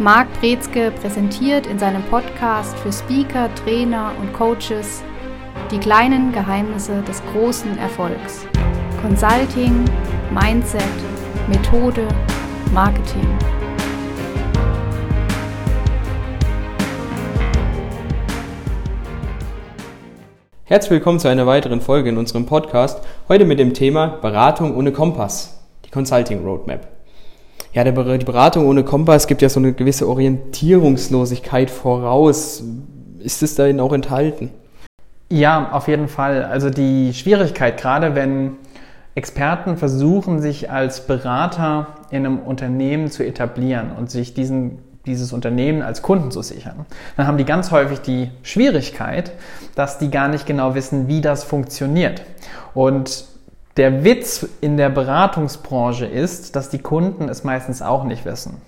Marc Brezke präsentiert in seinem Podcast für Speaker, Trainer und Coaches die kleinen Geheimnisse des großen Erfolgs. Consulting, Mindset, Methode, Marketing. Herzlich willkommen zu einer weiteren Folge in unserem Podcast. Heute mit dem Thema Beratung ohne Kompass, die Consulting Roadmap. Ja, die Beratung ohne Kompass gibt ja so eine gewisse Orientierungslosigkeit voraus. Ist es darin auch enthalten? Ja, auf jeden Fall. Also die Schwierigkeit, gerade wenn Experten versuchen, sich als Berater in einem Unternehmen zu etablieren und sich diesen, dieses Unternehmen als Kunden zu sichern, dann haben die ganz häufig die Schwierigkeit, dass die gar nicht genau wissen, wie das funktioniert. Und der Witz in der Beratungsbranche ist, dass die Kunden es meistens auch nicht wissen.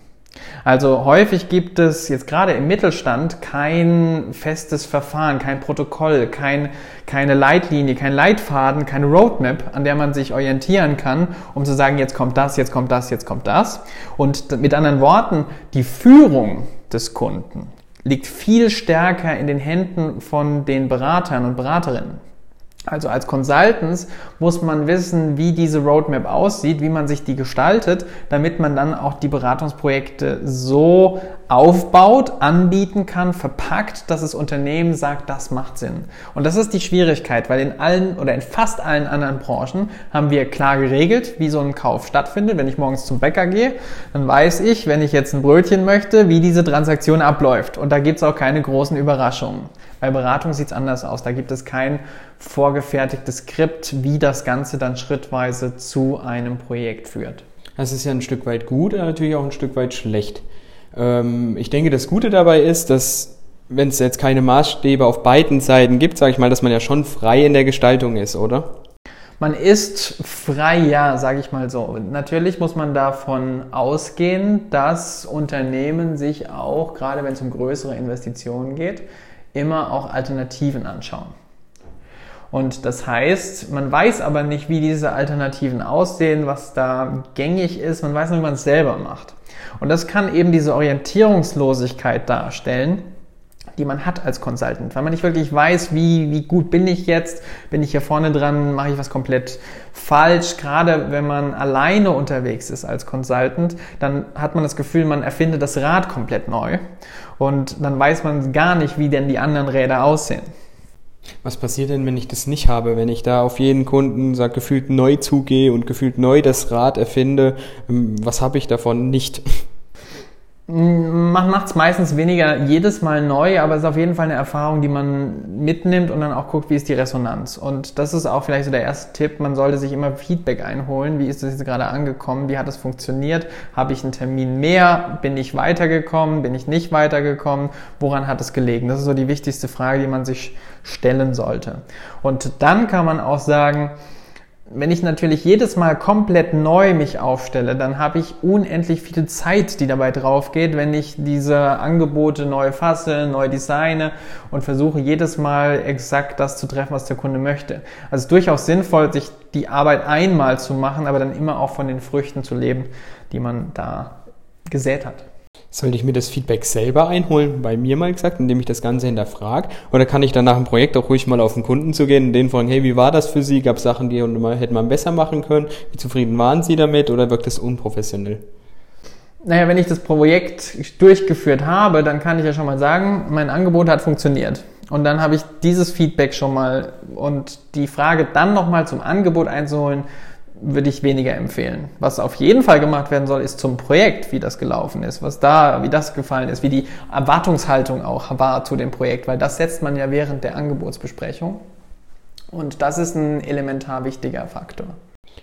Also häufig gibt es jetzt gerade im Mittelstand kein festes Verfahren, kein Protokoll, kein, keine Leitlinie, kein Leitfaden, keine Roadmap, an der man sich orientieren kann, um zu sagen, jetzt kommt das, jetzt kommt das, jetzt kommt das. Und mit anderen Worten, die Führung des Kunden liegt viel stärker in den Händen von den Beratern und Beraterinnen. Also als Consultants muss man wissen, wie diese Roadmap aussieht, wie man sich die gestaltet, damit man dann auch die Beratungsprojekte so aufbaut, anbieten kann, verpackt, dass das Unternehmen sagt, das macht Sinn. Und das ist die Schwierigkeit, weil in allen oder in fast allen anderen Branchen haben wir klar geregelt, wie so ein Kauf stattfindet. Wenn ich morgens zum Bäcker gehe, dann weiß ich, wenn ich jetzt ein Brötchen möchte, wie diese Transaktion abläuft. Und da gibt es auch keine großen Überraschungen. Bei Beratung sieht es anders aus. Da gibt es kein vorgefertigtes Skript, wie das Ganze dann schrittweise zu einem Projekt führt. Das ist ja ein Stück weit gut, aber natürlich auch ein Stück weit schlecht. Ähm, ich denke, das Gute dabei ist, dass wenn es jetzt keine Maßstäbe auf beiden Seiten gibt, sage ich mal, dass man ja schon frei in der Gestaltung ist, oder? Man ist frei, ja, sage ich mal so. Natürlich muss man davon ausgehen, dass Unternehmen sich auch, gerade wenn es um größere Investitionen geht, immer auch Alternativen anschauen. Und das heißt, man weiß aber nicht, wie diese Alternativen aussehen, was da gängig ist, man weiß nur, wie man es selber macht. Und das kann eben diese Orientierungslosigkeit darstellen, die man hat als Consultant, weil man nicht wirklich weiß, wie, wie gut bin ich jetzt, bin ich hier vorne dran, mache ich was komplett falsch. Gerade wenn man alleine unterwegs ist als Consultant, dann hat man das Gefühl, man erfindet das Rad komplett neu und dann weiß man gar nicht, wie denn die anderen Räder aussehen. Was passiert denn, wenn ich das nicht habe? Wenn ich da auf jeden Kunden sag, gefühlt neu zugehe und gefühlt neu das Rad erfinde, ähm, was habe ich davon nicht? Man macht es meistens weniger jedes Mal neu, aber es ist auf jeden Fall eine Erfahrung, die man mitnimmt und dann auch guckt, wie ist die Resonanz. Und das ist auch vielleicht so der erste Tipp. Man sollte sich immer Feedback einholen. Wie ist das jetzt gerade angekommen? Wie hat es funktioniert? Habe ich einen Termin mehr? Bin ich weitergekommen? Bin ich nicht weitergekommen? Woran hat es gelegen? Das ist so die wichtigste Frage, die man sich stellen sollte. Und dann kann man auch sagen, wenn ich natürlich jedes Mal komplett neu mich aufstelle, dann habe ich unendlich viel Zeit, die dabei drauf geht, wenn ich diese Angebote neu fasse, neu designe und versuche jedes Mal exakt das zu treffen, was der Kunde möchte. Also durchaus sinnvoll, sich die Arbeit einmal zu machen, aber dann immer auch von den Früchten zu leben, die man da gesät hat. Sollte ich mir das Feedback selber einholen, bei mir mal gesagt, indem ich das Ganze hinterfrage? Oder kann ich dann nach dem Projekt auch ruhig mal auf den Kunden zu gehen und denen fragen, hey, wie war das für Sie? Gab es Sachen, die hätte man besser machen können? Wie zufrieden waren Sie damit? Oder wirkt das unprofessionell? Naja, wenn ich das Projekt durchgeführt habe, dann kann ich ja schon mal sagen, mein Angebot hat funktioniert. Und dann habe ich dieses Feedback schon mal und die Frage dann nochmal zum Angebot einzuholen, würde ich weniger empfehlen. Was auf jeden Fall gemacht werden soll, ist zum Projekt, wie das gelaufen ist, was da, wie das gefallen ist, wie die Erwartungshaltung auch war zu dem Projekt, weil das setzt man ja während der Angebotsbesprechung. Und das ist ein elementar wichtiger Faktor.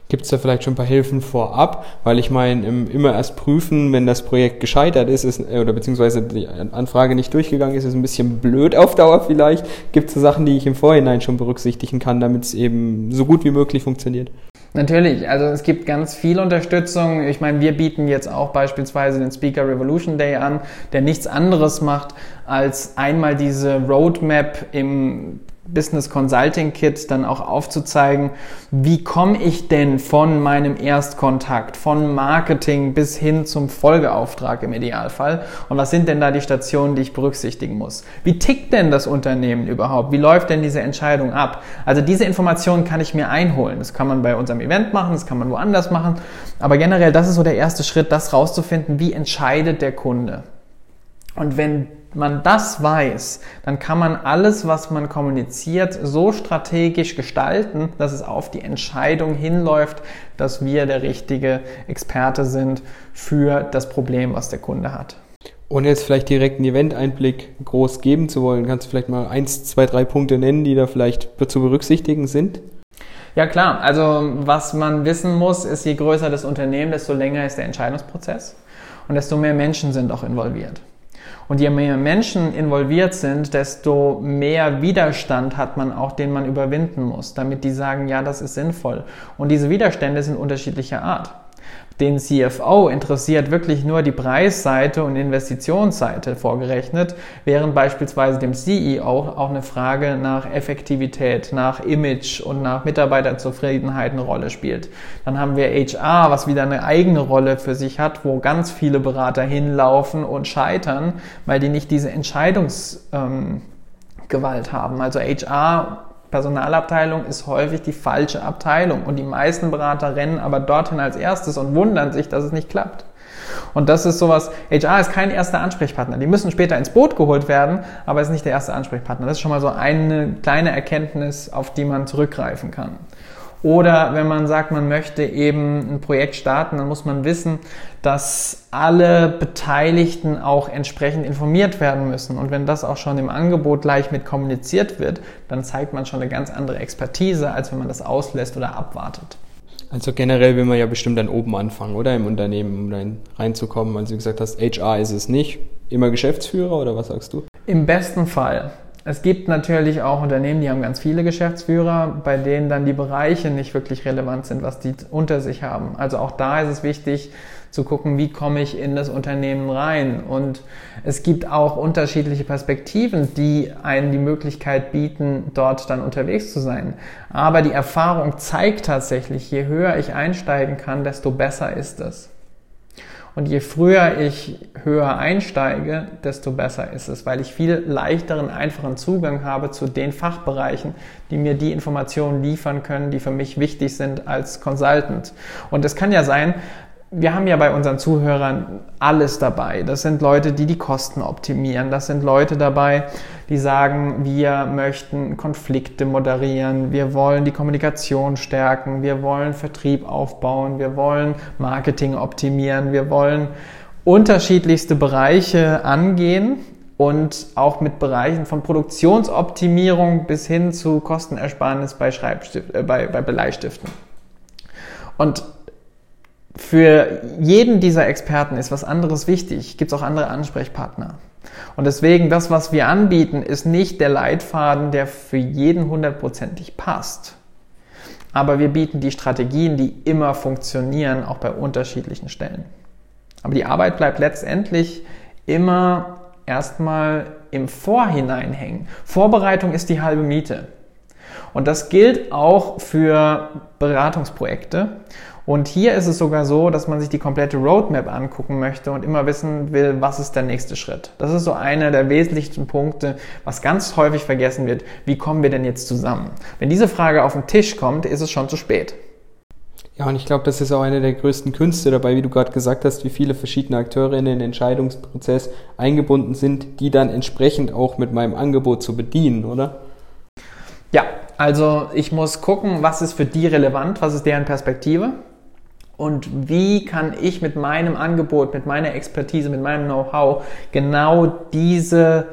Gibt es da vielleicht schon ein paar Hilfen vorab? Weil ich meine, immer erst prüfen, wenn das Projekt gescheitert ist, ist oder beziehungsweise die Anfrage nicht durchgegangen ist, ist ein bisschen blöd auf Dauer vielleicht. Gibt es Sachen, die ich im Vorhinein schon berücksichtigen kann, damit es eben so gut wie möglich funktioniert? Natürlich, also es gibt ganz viel Unterstützung. Ich meine, wir bieten jetzt auch beispielsweise den Speaker Revolution Day an, der nichts anderes macht, als einmal diese Roadmap im Business Consulting Kit dann auch aufzuzeigen, wie komme ich denn von meinem Erstkontakt, von Marketing bis hin zum Folgeauftrag im Idealfall und was sind denn da die Stationen, die ich berücksichtigen muss? Wie tickt denn das Unternehmen überhaupt? Wie läuft denn diese Entscheidung ab? Also diese Informationen kann ich mir einholen. Das kann man bei unserem Event machen, das kann man woanders machen, aber generell, das ist so der erste Schritt, das rauszufinden, wie entscheidet der Kunde. Und wenn man das weiß, dann kann man alles, was man kommuniziert, so strategisch gestalten, dass es auf die Entscheidung hinläuft, dass wir der richtige Experte sind für das Problem, was der Kunde hat. Ohne jetzt vielleicht direkt einen Event-Einblick groß geben zu wollen, kannst du vielleicht mal eins, zwei, drei Punkte nennen, die da vielleicht zu berücksichtigen sind? Ja klar, also was man wissen muss, ist, je größer das Unternehmen, desto länger ist der Entscheidungsprozess und desto mehr Menschen sind auch involviert. Und je mehr Menschen involviert sind, desto mehr Widerstand hat man auch, den man überwinden muss, damit die sagen, ja, das ist sinnvoll. Und diese Widerstände sind unterschiedlicher Art den CFO interessiert wirklich nur die Preisseite und Investitionsseite vorgerechnet, während beispielsweise dem CEO auch eine Frage nach Effektivität, nach Image und nach Mitarbeiterzufriedenheit eine Rolle spielt. Dann haben wir HR, was wieder eine eigene Rolle für sich hat, wo ganz viele Berater hinlaufen und scheitern, weil die nicht diese Entscheidungsgewalt ähm, haben. Also HR Personalabteilung ist häufig die falsche Abteilung und die meisten Berater rennen aber dorthin als erstes und wundern sich, dass es nicht klappt. Und das ist sowas, HR ist kein erster Ansprechpartner. Die müssen später ins Boot geholt werden, aber ist nicht der erste Ansprechpartner. Das ist schon mal so eine kleine Erkenntnis, auf die man zurückgreifen kann. Oder wenn man sagt, man möchte eben ein Projekt starten, dann muss man wissen, dass alle Beteiligten auch entsprechend informiert werden müssen. Und wenn das auch schon im Angebot gleich mit kommuniziert wird, dann zeigt man schon eine ganz andere Expertise, als wenn man das auslässt oder abwartet. Also generell will man ja bestimmt dann oben anfangen, oder im Unternehmen, um dann reinzukommen. Also wie gesagt hast, HR ist es nicht. Immer Geschäftsführer oder was sagst du? Im besten Fall. Es gibt natürlich auch Unternehmen, die haben ganz viele Geschäftsführer, bei denen dann die Bereiche nicht wirklich relevant sind, was die unter sich haben. Also auch da ist es wichtig zu gucken, wie komme ich in das Unternehmen rein. Und es gibt auch unterschiedliche Perspektiven, die einen die Möglichkeit bieten, dort dann unterwegs zu sein. Aber die Erfahrung zeigt tatsächlich, je höher ich einsteigen kann, desto besser ist es. Und je früher ich höher einsteige, desto besser ist es, weil ich viel leichteren, einfachen Zugang habe zu den Fachbereichen, die mir die Informationen liefern können, die für mich wichtig sind als Consultant. Und es kann ja sein, wir haben ja bei unseren Zuhörern alles dabei. Das sind Leute, die die Kosten optimieren. Das sind Leute dabei, die sagen, wir möchten Konflikte moderieren. Wir wollen die Kommunikation stärken. Wir wollen Vertrieb aufbauen. Wir wollen Marketing optimieren. Wir wollen unterschiedlichste Bereiche angehen und auch mit Bereichen von Produktionsoptimierung bis hin zu Kostenersparnis bei, Schreibstift, äh, bei, bei Bleistiften. Und für jeden dieser Experten ist was anderes wichtig, gibt es auch andere Ansprechpartner. Und deswegen, das, was wir anbieten, ist nicht der Leitfaden, der für jeden hundertprozentig passt. Aber wir bieten die Strategien, die immer funktionieren, auch bei unterschiedlichen Stellen. Aber die Arbeit bleibt letztendlich immer erstmal im Vorhinein hängen. Vorbereitung ist die halbe Miete. Und das gilt auch für Beratungsprojekte. Und hier ist es sogar so, dass man sich die komplette Roadmap angucken möchte und immer wissen will, was ist der nächste Schritt. Das ist so einer der wesentlichsten Punkte, was ganz häufig vergessen wird. Wie kommen wir denn jetzt zusammen? Wenn diese Frage auf den Tisch kommt, ist es schon zu spät. Ja, und ich glaube, das ist auch eine der größten Künste dabei, wie du gerade gesagt hast, wie viele verschiedene Akteure in den Entscheidungsprozess eingebunden sind, die dann entsprechend auch mit meinem Angebot zu bedienen, oder? Ja, also ich muss gucken, was ist für die relevant, was ist deren Perspektive und wie kann ich mit meinem Angebot, mit meiner Expertise, mit meinem Know-how genau diese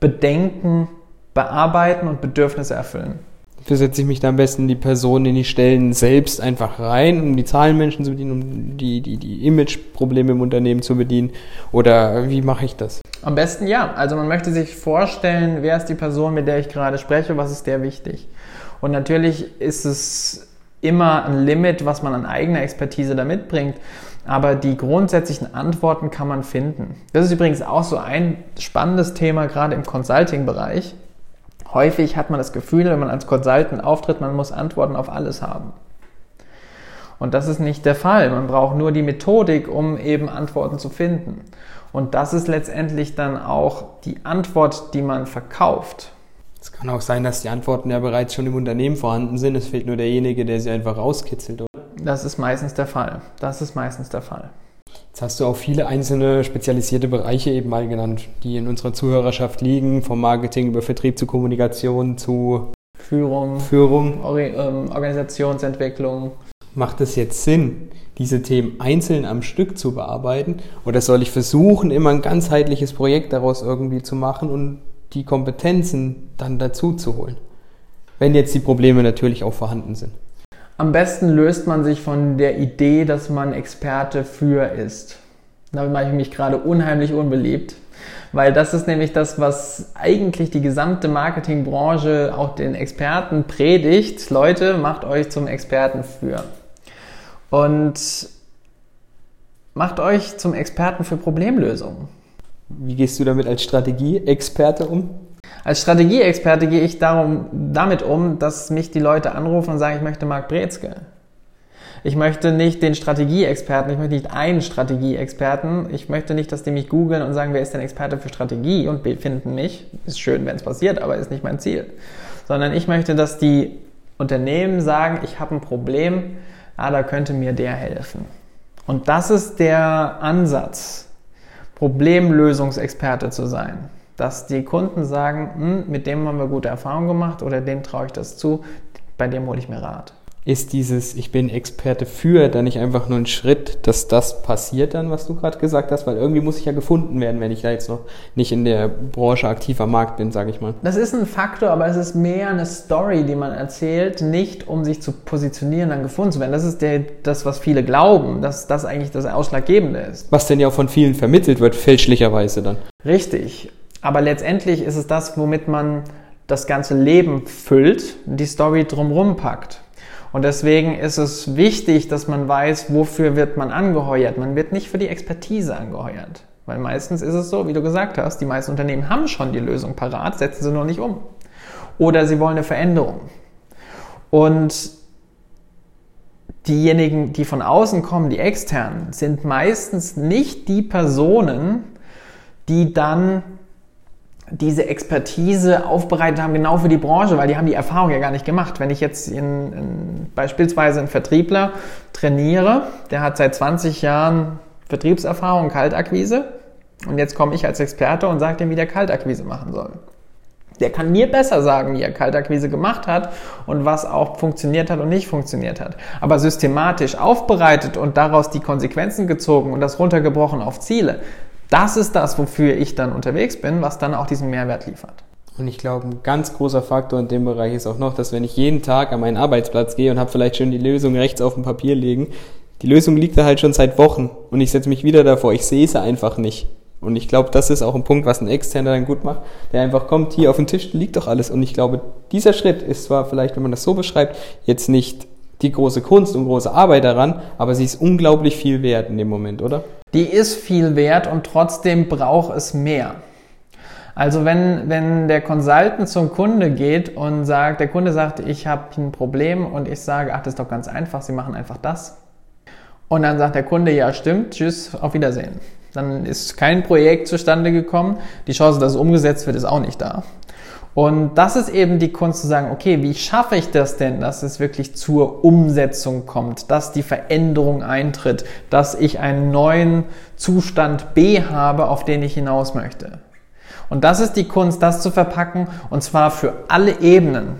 Bedenken bearbeiten und Bedürfnisse erfüllen. Versetze ich mich da am besten die Person in die Stellen selbst einfach rein, um die Zahlenmenschen zu bedienen, um die, die, die Image-Probleme im Unternehmen zu bedienen? Oder wie mache ich das? Am besten ja. Also man möchte sich vorstellen, wer ist die Person, mit der ich gerade spreche, was ist der wichtig. Und natürlich ist es immer ein Limit, was man an eigener Expertise da mitbringt. Aber die grundsätzlichen Antworten kann man finden. Das ist übrigens auch so ein spannendes Thema, gerade im Consulting-Bereich. Häufig hat man das Gefühl, wenn man als Consultant auftritt, man muss Antworten auf alles haben. Und das ist nicht der Fall. Man braucht nur die Methodik, um eben Antworten zu finden. Und das ist letztendlich dann auch die Antwort, die man verkauft. Es kann auch sein, dass die Antworten ja bereits schon im Unternehmen vorhanden sind. Es fehlt nur derjenige, der sie einfach rauskitzelt, oder? Das ist meistens der Fall. Das ist meistens der Fall. Jetzt hast du auch viele einzelne spezialisierte Bereiche eben mal genannt, die in unserer Zuhörerschaft liegen, vom Marketing über Vertrieb zu Kommunikation zu Führung, Führung. ähm, Organisationsentwicklung. Macht es jetzt Sinn, diese Themen einzeln am Stück zu bearbeiten? Oder soll ich versuchen, immer ein ganzheitliches Projekt daraus irgendwie zu machen und die Kompetenzen dann dazu zu holen? Wenn jetzt die Probleme natürlich auch vorhanden sind. Am besten löst man sich von der Idee, dass man Experte für ist. Damit mache ich mich gerade unheimlich unbeliebt, weil das ist nämlich das, was eigentlich die gesamte Marketingbranche auch den Experten predigt. Leute, macht euch zum Experten für. Und macht euch zum Experten für Problemlösungen. Wie gehst du damit als Strategieexperte um? Als Strategieexperte gehe ich darum, damit um, dass mich die Leute anrufen und sagen, ich möchte Marc Brezke. Ich möchte nicht den Strategieexperten, ich möchte nicht einen Strategieexperten. Ich möchte nicht, dass die mich googeln und sagen, wer ist denn Experte für Strategie und finden mich. Ist schön, wenn es passiert, aber ist nicht mein Ziel. Sondern ich möchte, dass die Unternehmen sagen, ich habe ein Problem, ah, da könnte mir der helfen. Und das ist der Ansatz, Problemlösungsexperte zu sein dass die Kunden sagen, hm, mit dem haben wir gute Erfahrungen gemacht oder dem traue ich das zu, bei dem hole ich mir Rat. Ist dieses Ich bin Experte für dann nicht einfach nur ein Schritt, dass das passiert dann, was du gerade gesagt hast? Weil irgendwie muss ich ja gefunden werden, wenn ich da jetzt noch nicht in der Branche aktiv am Markt bin, sage ich mal. Das ist ein Faktor, aber es ist mehr eine Story, die man erzählt, nicht um sich zu positionieren, dann gefunden zu werden. Das ist der, das, was viele glauben, dass das eigentlich das Ausschlaggebende ist. Was denn ja auch von vielen vermittelt wird, fälschlicherweise dann. Richtig. Aber letztendlich ist es das, womit man das ganze Leben füllt, die Story drumherum packt. Und deswegen ist es wichtig, dass man weiß, wofür wird man angeheuert. Man wird nicht für die Expertise angeheuert. Weil meistens ist es so, wie du gesagt hast, die meisten Unternehmen haben schon die Lösung parat, setzen sie nur nicht um. Oder sie wollen eine Veränderung. Und diejenigen, die von außen kommen, die externen, sind meistens nicht die Personen, die dann diese Expertise aufbereitet haben, genau für die Branche, weil die haben die Erfahrung ja gar nicht gemacht. Wenn ich jetzt in, in, beispielsweise einen Vertriebler trainiere, der hat seit 20 Jahren Vertriebserfahrung, Kaltakquise, und jetzt komme ich als Experte und sage dem, wie der Kaltakquise machen soll. Der kann mir besser sagen, wie er Kaltakquise gemacht hat und was auch funktioniert hat und nicht funktioniert hat. Aber systematisch aufbereitet und daraus die Konsequenzen gezogen und das runtergebrochen auf Ziele, das ist das, wofür ich dann unterwegs bin, was dann auch diesen Mehrwert liefert. Und ich glaube, ein ganz großer Faktor in dem Bereich ist auch noch, dass wenn ich jeden Tag an meinen Arbeitsplatz gehe und habe vielleicht schon die Lösung rechts auf dem Papier liegen, die Lösung liegt da halt schon seit Wochen und ich setze mich wieder davor, ich sehe sie einfach nicht. Und ich glaube, das ist auch ein Punkt, was ein Externer dann gut macht, der einfach kommt, hier auf dem Tisch liegt doch alles. Und ich glaube, dieser Schritt ist zwar vielleicht, wenn man das so beschreibt, jetzt nicht die große Kunst und große Arbeit daran, aber sie ist unglaublich viel wert in dem Moment, oder? Die ist viel wert und trotzdem braucht es mehr. Also wenn, wenn der Consultant zum Kunde geht und sagt, der Kunde sagt, ich habe ein Problem und ich sage, ach, das ist doch ganz einfach, Sie machen einfach das. Und dann sagt der Kunde, ja stimmt, tschüss, auf Wiedersehen. Dann ist kein Projekt zustande gekommen. Die Chance, dass es umgesetzt wird, ist auch nicht da. Und das ist eben die Kunst zu sagen, okay, wie schaffe ich das denn, dass es wirklich zur Umsetzung kommt, dass die Veränderung eintritt, dass ich einen neuen Zustand B habe, auf den ich hinaus möchte. Und das ist die Kunst, das zu verpacken und zwar für alle Ebenen.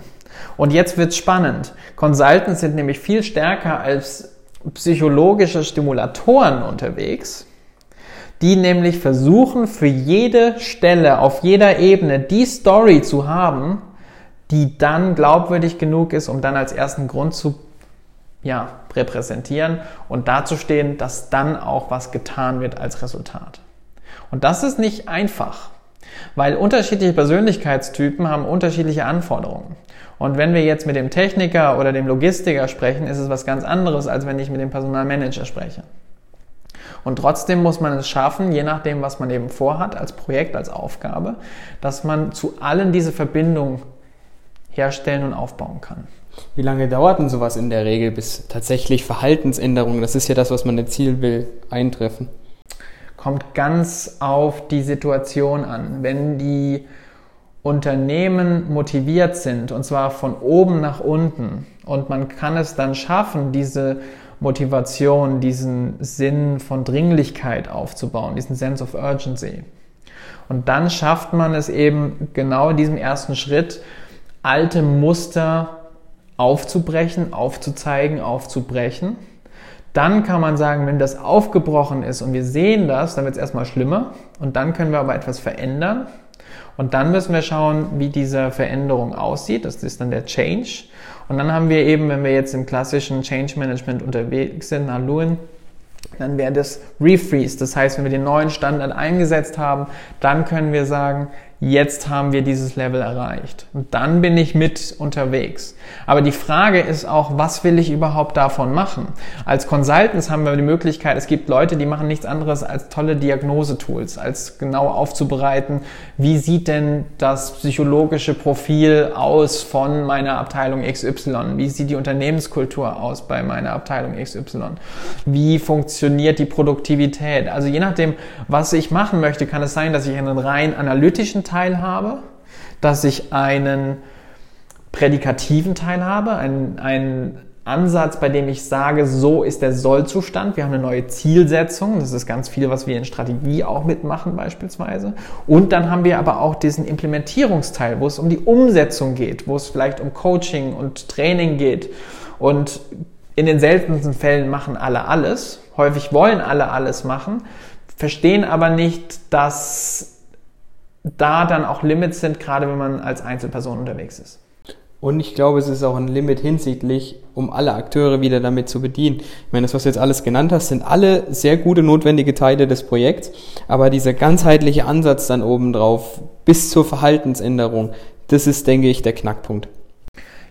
Und jetzt wird's spannend. Consultants sind nämlich viel stärker als psychologische Stimulatoren unterwegs die nämlich versuchen, für jede Stelle, auf jeder Ebene die Story zu haben, die dann glaubwürdig genug ist, um dann als ersten Grund zu ja, repräsentieren und dazustehen, dass dann auch was getan wird als Resultat. Und das ist nicht einfach, weil unterschiedliche Persönlichkeitstypen haben unterschiedliche Anforderungen. Und wenn wir jetzt mit dem Techniker oder dem Logistiker sprechen, ist es was ganz anderes, als wenn ich mit dem Personalmanager spreche. Und trotzdem muss man es schaffen, je nachdem, was man eben vorhat, als Projekt, als Aufgabe, dass man zu allen diese Verbindung herstellen und aufbauen kann. Wie lange dauert denn sowas in der Regel, bis tatsächlich Verhaltensänderungen, das ist ja das, was man erzielen will, eintreffen? Kommt ganz auf die Situation an. Wenn die Unternehmen motiviert sind, und zwar von oben nach unten, und man kann es dann schaffen, diese Motivation, diesen Sinn von Dringlichkeit aufzubauen, diesen Sense of Urgency. Und dann schafft man es eben genau in diesem ersten Schritt, alte Muster aufzubrechen, aufzuzeigen, aufzubrechen. Dann kann man sagen, wenn das aufgebrochen ist und wir sehen das, dann wird es erstmal schlimmer und dann können wir aber etwas verändern. Und dann müssen wir schauen, wie diese Veränderung aussieht. Das ist dann der Change. Und dann haben wir eben, wenn wir jetzt im klassischen Change Management unterwegs sind, Lewin, dann wäre das Refreeze. Das heißt, wenn wir den neuen Standard eingesetzt haben, dann können wir sagen, jetzt haben wir dieses Level erreicht. Und dann bin ich mit unterwegs. Aber die Frage ist auch, was will ich überhaupt davon machen? Als Consultants haben wir die Möglichkeit, es gibt Leute, die machen nichts anderes als tolle Diagnosetools, als genau aufzubereiten, wie sieht denn das psychologische Profil aus von meiner Abteilung XY? Wie sieht die Unternehmenskultur aus bei meiner Abteilung XY? Wie funktioniert die Produktivität? Also je nachdem, was ich machen möchte, kann es sein, dass ich einen rein analytischen Teil habe, dass ich einen prädikativen Teil habe, einen, Ansatz, bei dem ich sage, so ist der Sollzustand. Wir haben eine neue Zielsetzung. Das ist ganz viel, was wir in Strategie auch mitmachen beispielsweise. Und dann haben wir aber auch diesen Implementierungsteil, wo es um die Umsetzung geht, wo es vielleicht um Coaching und Training geht. Und in den seltensten Fällen machen alle alles. Häufig wollen alle alles machen, verstehen aber nicht, dass da dann auch Limits sind, gerade wenn man als Einzelperson unterwegs ist. Und ich glaube, es ist auch ein Limit hinsichtlich, um alle Akteure wieder damit zu bedienen. Ich meine, das, was du jetzt alles genannt hast, sind alle sehr gute, notwendige Teile des Projekts. Aber dieser ganzheitliche Ansatz dann obendrauf bis zur Verhaltensänderung, das ist, denke ich, der Knackpunkt.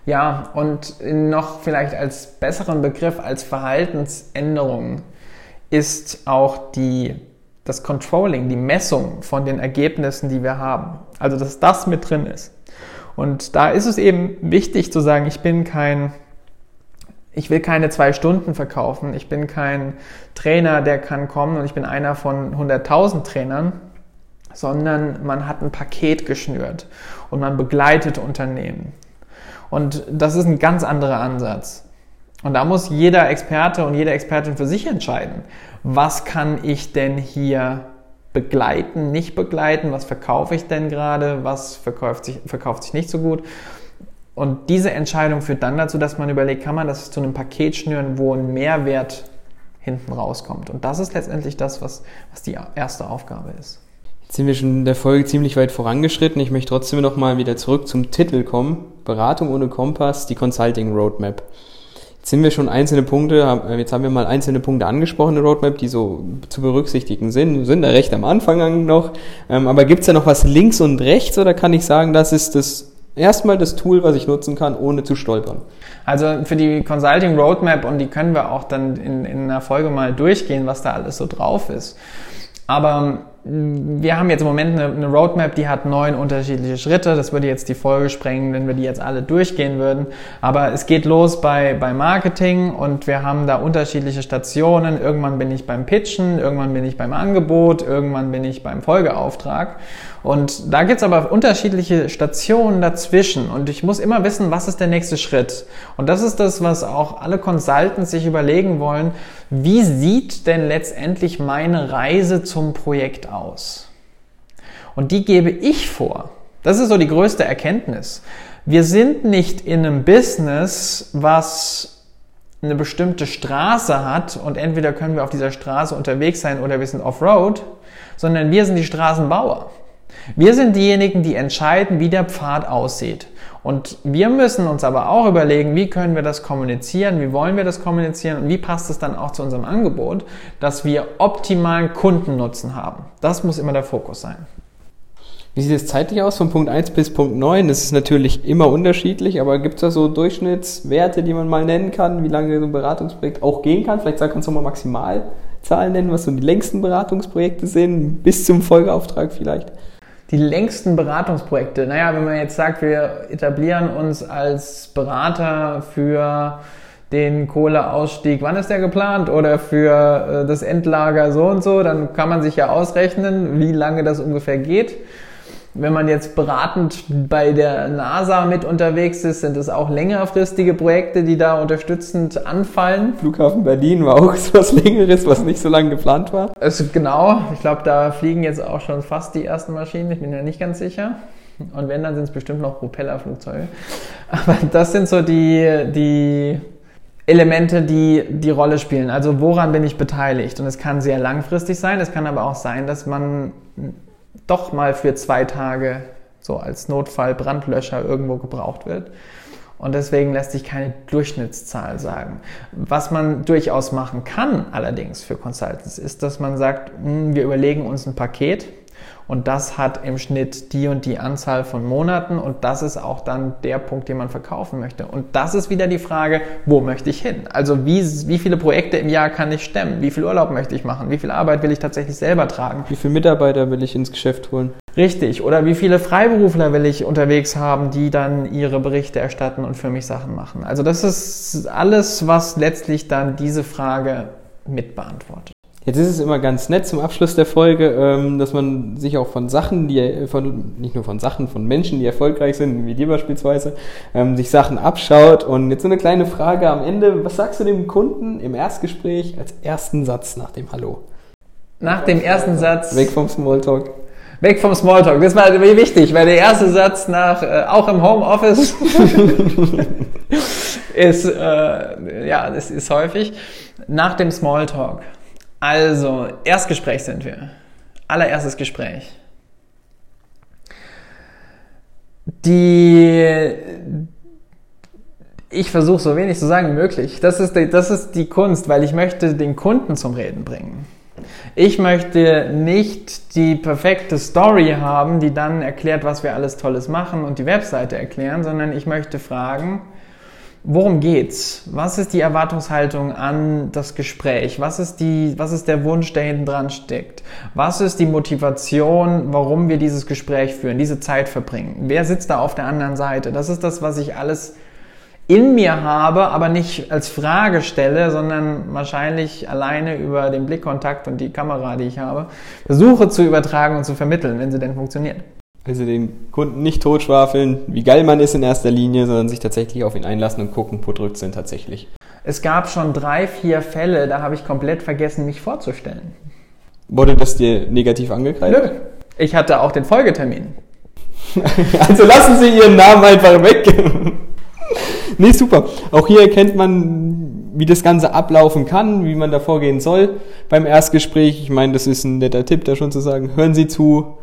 Ja, und noch vielleicht als besseren Begriff als Verhaltensänderung ist auch die das Controlling, die Messung von den Ergebnissen, die wir haben. Also, dass das mit drin ist. Und da ist es eben wichtig zu sagen, ich bin kein, ich will keine zwei Stunden verkaufen, ich bin kein Trainer, der kann kommen und ich bin einer von 100.000 Trainern, sondern man hat ein Paket geschnürt und man begleitet Unternehmen. Und das ist ein ganz anderer Ansatz. Und da muss jeder Experte und jede Expertin für sich entscheiden, was kann ich denn hier begleiten, nicht begleiten, was verkaufe ich denn gerade, was verkauft sich, verkauft sich nicht so gut. Und diese Entscheidung führt dann dazu, dass man überlegt, kann man das zu einem Paket schnüren, wo ein Mehrwert hinten rauskommt. Und das ist letztendlich das, was, was die erste Aufgabe ist. Jetzt sind wir schon in der Folge ziemlich weit vorangeschritten. Ich möchte trotzdem noch mal wieder zurück zum Titel kommen. Beratung ohne Kompass, die Consulting Roadmap. Jetzt sind wir schon einzelne Punkte, äh, jetzt haben wir mal einzelne Punkte angesprochen, der Roadmap, die so zu berücksichtigen sind. Wir sind da recht am Anfang noch. Ähm, aber gibt es da noch was links und rechts oder kann ich sagen, das ist das erstmal das Tool, was ich nutzen kann, ohne zu stolpern? Also für die Consulting Roadmap und die können wir auch dann in, in einer Folge mal durchgehen, was da alles so drauf ist. Aber wir haben jetzt im Moment eine, eine, Roadmap, die hat neun unterschiedliche Schritte. Das würde jetzt die Folge sprengen, wenn wir die jetzt alle durchgehen würden. Aber es geht los bei, bei Marketing und wir haben da unterschiedliche Stationen. Irgendwann bin ich beim Pitchen, irgendwann bin ich beim Angebot, irgendwann bin ich beim Folgeauftrag. Und da gibt's aber unterschiedliche Stationen dazwischen. Und ich muss immer wissen, was ist der nächste Schritt. Und das ist das, was auch alle Consultants sich überlegen wollen. Wie sieht denn letztendlich meine Reise zum Projekt aus? Und die gebe ich vor. Das ist so die größte Erkenntnis. Wir sind nicht in einem Business, was eine bestimmte Straße hat und entweder können wir auf dieser Straße unterwegs sein oder wir sind off-road, sondern wir sind die Straßenbauer. Wir sind diejenigen, die entscheiden, wie der Pfad aussieht. Und wir müssen uns aber auch überlegen, wie können wir das kommunizieren, wie wollen wir das kommunizieren und wie passt es dann auch zu unserem Angebot, dass wir optimalen Kundennutzen haben. Das muss immer der Fokus sein. Wie sieht es zeitlich aus von Punkt 1 bis Punkt 9? Das ist natürlich immer unterschiedlich, aber gibt es da so Durchschnittswerte, die man mal nennen kann, wie lange so ein Beratungsprojekt auch gehen kann? Vielleicht kannst du mal Maximalzahlen nennen, was so die längsten Beratungsprojekte sind, bis zum Folgeauftrag vielleicht. Die längsten Beratungsprojekte. Naja, wenn man jetzt sagt, wir etablieren uns als Berater für den Kohleausstieg, wann ist der geplant? Oder für äh, das Endlager so und so, dann kann man sich ja ausrechnen, wie lange das ungefähr geht. Wenn man jetzt beratend bei der NASA mit unterwegs ist, sind es auch längerfristige Projekte, die da unterstützend anfallen. Flughafen Berlin war auch so was Längeres, was nicht so lange geplant war. Also genau, ich glaube, da fliegen jetzt auch schon fast die ersten Maschinen, ich bin ja nicht ganz sicher. Und wenn, dann sind es bestimmt noch Propellerflugzeuge. Aber das sind so die, die Elemente, die die Rolle spielen. Also woran bin ich beteiligt? Und es kann sehr langfristig sein, es kann aber auch sein, dass man doch mal für zwei Tage so als Notfall-Brandlöscher irgendwo gebraucht wird. Und deswegen lässt sich keine Durchschnittszahl sagen. Was man durchaus machen kann allerdings für Consultants ist, dass man sagt, hm, wir überlegen uns ein Paket und das hat im Schnitt die und die Anzahl von Monaten und das ist auch dann der Punkt, den man verkaufen möchte. Und das ist wieder die Frage, wo möchte ich hin? Also wie, wie viele Projekte im Jahr kann ich stemmen? Wie viel Urlaub möchte ich machen? Wie viel Arbeit will ich tatsächlich selber tragen? Wie viele Mitarbeiter will ich ins Geschäft holen? Richtig. Oder wie viele Freiberufler will ich unterwegs haben, die dann ihre Berichte erstatten und für mich Sachen machen? Also das ist alles, was letztlich dann diese Frage mit beantwortet. Jetzt ist es immer ganz nett zum Abschluss der Folge, ähm, dass man sich auch von Sachen, die von nicht nur von Sachen, von Menschen, die erfolgreich sind, wie dir beispielsweise, ähm, sich Sachen abschaut. Und jetzt so eine kleine Frage am Ende: Was sagst du dem Kunden im Erstgespräch als ersten Satz nach dem Hallo? Nach dem ersten Satz. Weg vom Smalltalk. Weg vom Smalltalk. Das war wichtig, weil der erste Satz nach, äh, auch im Homeoffice, ist, äh, ja, das ist häufig. Nach dem Smalltalk. Also, Erstgespräch sind wir. Allererstes Gespräch. Die, ich versuche so wenig zu sagen wie möglich. Das ist, die, das ist die Kunst, weil ich möchte den Kunden zum Reden bringen. Ich möchte nicht die perfekte Story haben, die dann erklärt, was wir alles Tolles machen und die Webseite erklären, sondern ich möchte fragen, Worum geht's? Was ist die Erwartungshaltung an das Gespräch? Was ist die, was ist der Wunsch, der hinten dran steckt? Was ist die Motivation, warum wir dieses Gespräch führen, diese Zeit verbringen? Wer sitzt da auf der anderen Seite? Das ist das, was ich alles in mir habe, aber nicht als Frage stelle, sondern wahrscheinlich alleine über den Blickkontakt und die Kamera, die ich habe, versuche zu übertragen und zu vermitteln, wenn sie denn funktioniert. Also den Kunden nicht totschwafeln, wie geil man ist in erster Linie, sondern sich tatsächlich auf ihn einlassen und gucken, wo drückt es denn tatsächlich. Es gab schon drei, vier Fälle, da habe ich komplett vergessen, mich vorzustellen. Wurde das dir negativ angekreidet? Nö. Ich hatte auch den Folgetermin. also lassen Sie Ihren Namen einfach weg. nee, super. Auch hier erkennt man, wie das Ganze ablaufen kann, wie man da vorgehen soll beim Erstgespräch. Ich meine, das ist ein netter Tipp, da schon zu sagen, hören Sie zu,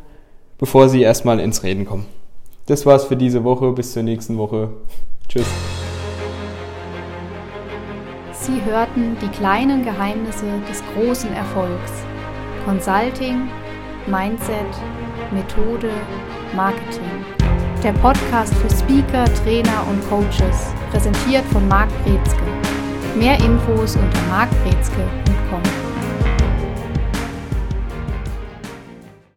bevor Sie erstmal ins Reden kommen. Das war's für diese Woche. Bis zur nächsten Woche. Tschüss. Sie hörten die kleinen Geheimnisse des großen Erfolgs. Consulting, Mindset, Methode, Marketing. Der Podcast für Speaker, Trainer und Coaches, präsentiert von Marc Brezke. Mehr Infos unter markbrezke.com.